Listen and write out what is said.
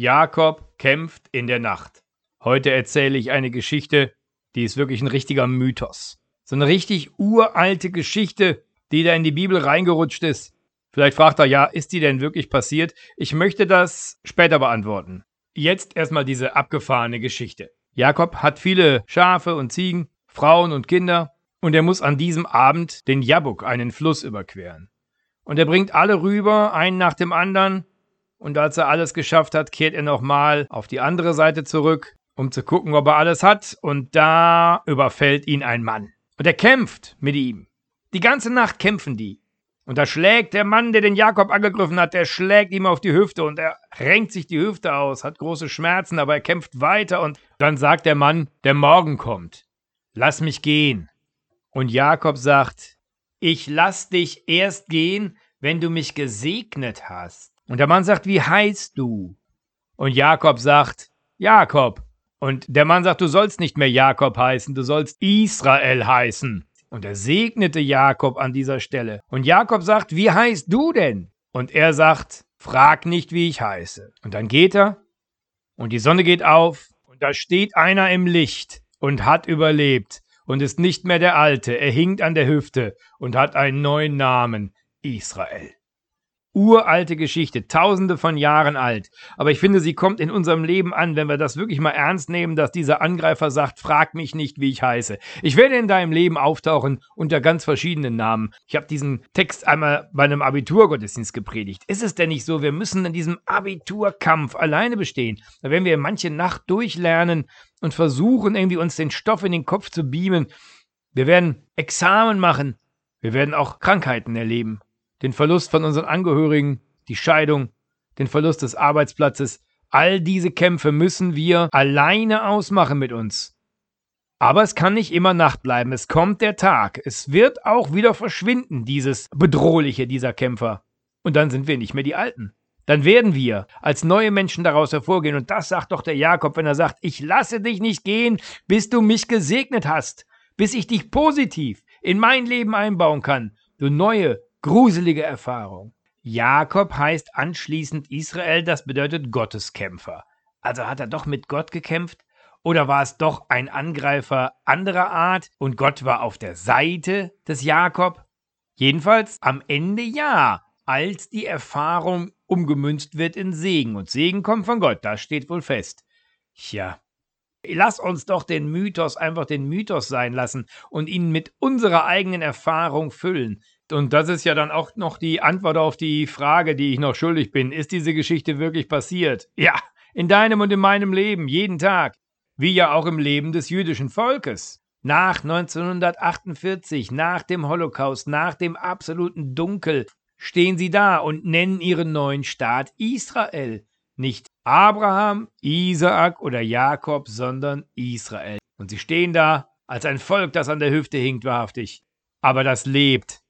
Jakob kämpft in der Nacht. Heute erzähle ich eine Geschichte, die ist wirklich ein richtiger Mythos. So eine richtig uralte Geschichte, die da in die Bibel reingerutscht ist. Vielleicht fragt er, ja, ist die denn wirklich passiert? Ich möchte das später beantworten. Jetzt erstmal diese abgefahrene Geschichte. Jakob hat viele Schafe und Ziegen, Frauen und Kinder, und er muss an diesem Abend den Jabuk, einen Fluss, überqueren. Und er bringt alle rüber, einen nach dem anderen, und als er alles geschafft hat, kehrt er nochmal auf die andere Seite zurück, um zu gucken, ob er alles hat, und da überfällt ihn ein Mann. Und er kämpft mit ihm. Die ganze Nacht kämpfen die. Und da schlägt der Mann, der den Jakob angegriffen hat, der schlägt ihm auf die Hüfte und er renkt sich die Hüfte aus, hat große Schmerzen, aber er kämpft weiter und dann sagt der Mann, der Morgen kommt. Lass mich gehen. Und Jakob sagt, ich lass dich erst gehen, wenn du mich gesegnet hast. Und der Mann sagt, wie heißt du? Und Jakob sagt, Jakob. Und der Mann sagt, du sollst nicht mehr Jakob heißen, du sollst Israel heißen. Und er segnete Jakob an dieser Stelle. Und Jakob sagt, wie heißt du denn? Und er sagt, frag nicht, wie ich heiße. Und dann geht er und die Sonne geht auf und da steht einer im Licht und hat überlebt und ist nicht mehr der Alte. Er hinkt an der Hüfte und hat einen neuen Namen, Israel uralte Geschichte, tausende von Jahren alt. Aber ich finde, sie kommt in unserem Leben an, wenn wir das wirklich mal ernst nehmen, dass dieser Angreifer sagt, frag mich nicht, wie ich heiße. Ich werde in deinem Leben auftauchen unter ganz verschiedenen Namen. Ich habe diesen Text einmal bei einem Abiturgottesdienst gepredigt. Ist es denn nicht so, wir müssen in diesem Abiturkampf alleine bestehen? Da werden wir manche Nacht durchlernen und versuchen, irgendwie uns den Stoff in den Kopf zu beamen. Wir werden Examen machen. Wir werden auch Krankheiten erleben den Verlust von unseren Angehörigen, die Scheidung, den Verlust des Arbeitsplatzes, all diese Kämpfe müssen wir alleine ausmachen mit uns. Aber es kann nicht immer Nacht bleiben, es kommt der Tag, es wird auch wieder verschwinden, dieses Bedrohliche dieser Kämpfer. Und dann sind wir nicht mehr die Alten. Dann werden wir als neue Menschen daraus hervorgehen. Und das sagt doch der Jakob, wenn er sagt, ich lasse dich nicht gehen, bis du mich gesegnet hast, bis ich dich positiv in mein Leben einbauen kann, du neue, Gruselige Erfahrung. Jakob heißt anschließend Israel, das bedeutet Gotteskämpfer. Also hat er doch mit Gott gekämpft? Oder war es doch ein Angreifer anderer Art und Gott war auf der Seite des Jakob? Jedenfalls am Ende ja, als die Erfahrung umgemünzt wird in Segen. Und Segen kommt von Gott, das steht wohl fest. Tja, lass uns doch den Mythos einfach den Mythos sein lassen und ihn mit unserer eigenen Erfahrung füllen. Und das ist ja dann auch noch die Antwort auf die Frage, die ich noch schuldig bin. Ist diese Geschichte wirklich passiert? Ja, in deinem und in meinem Leben, jeden Tag. Wie ja auch im Leben des jüdischen Volkes. Nach 1948, nach dem Holocaust, nach dem absoluten Dunkel, stehen sie da und nennen ihren neuen Staat Israel. Nicht Abraham, Isaak oder Jakob, sondern Israel. Und sie stehen da als ein Volk, das an der Hüfte hinkt, wahrhaftig. Aber das lebt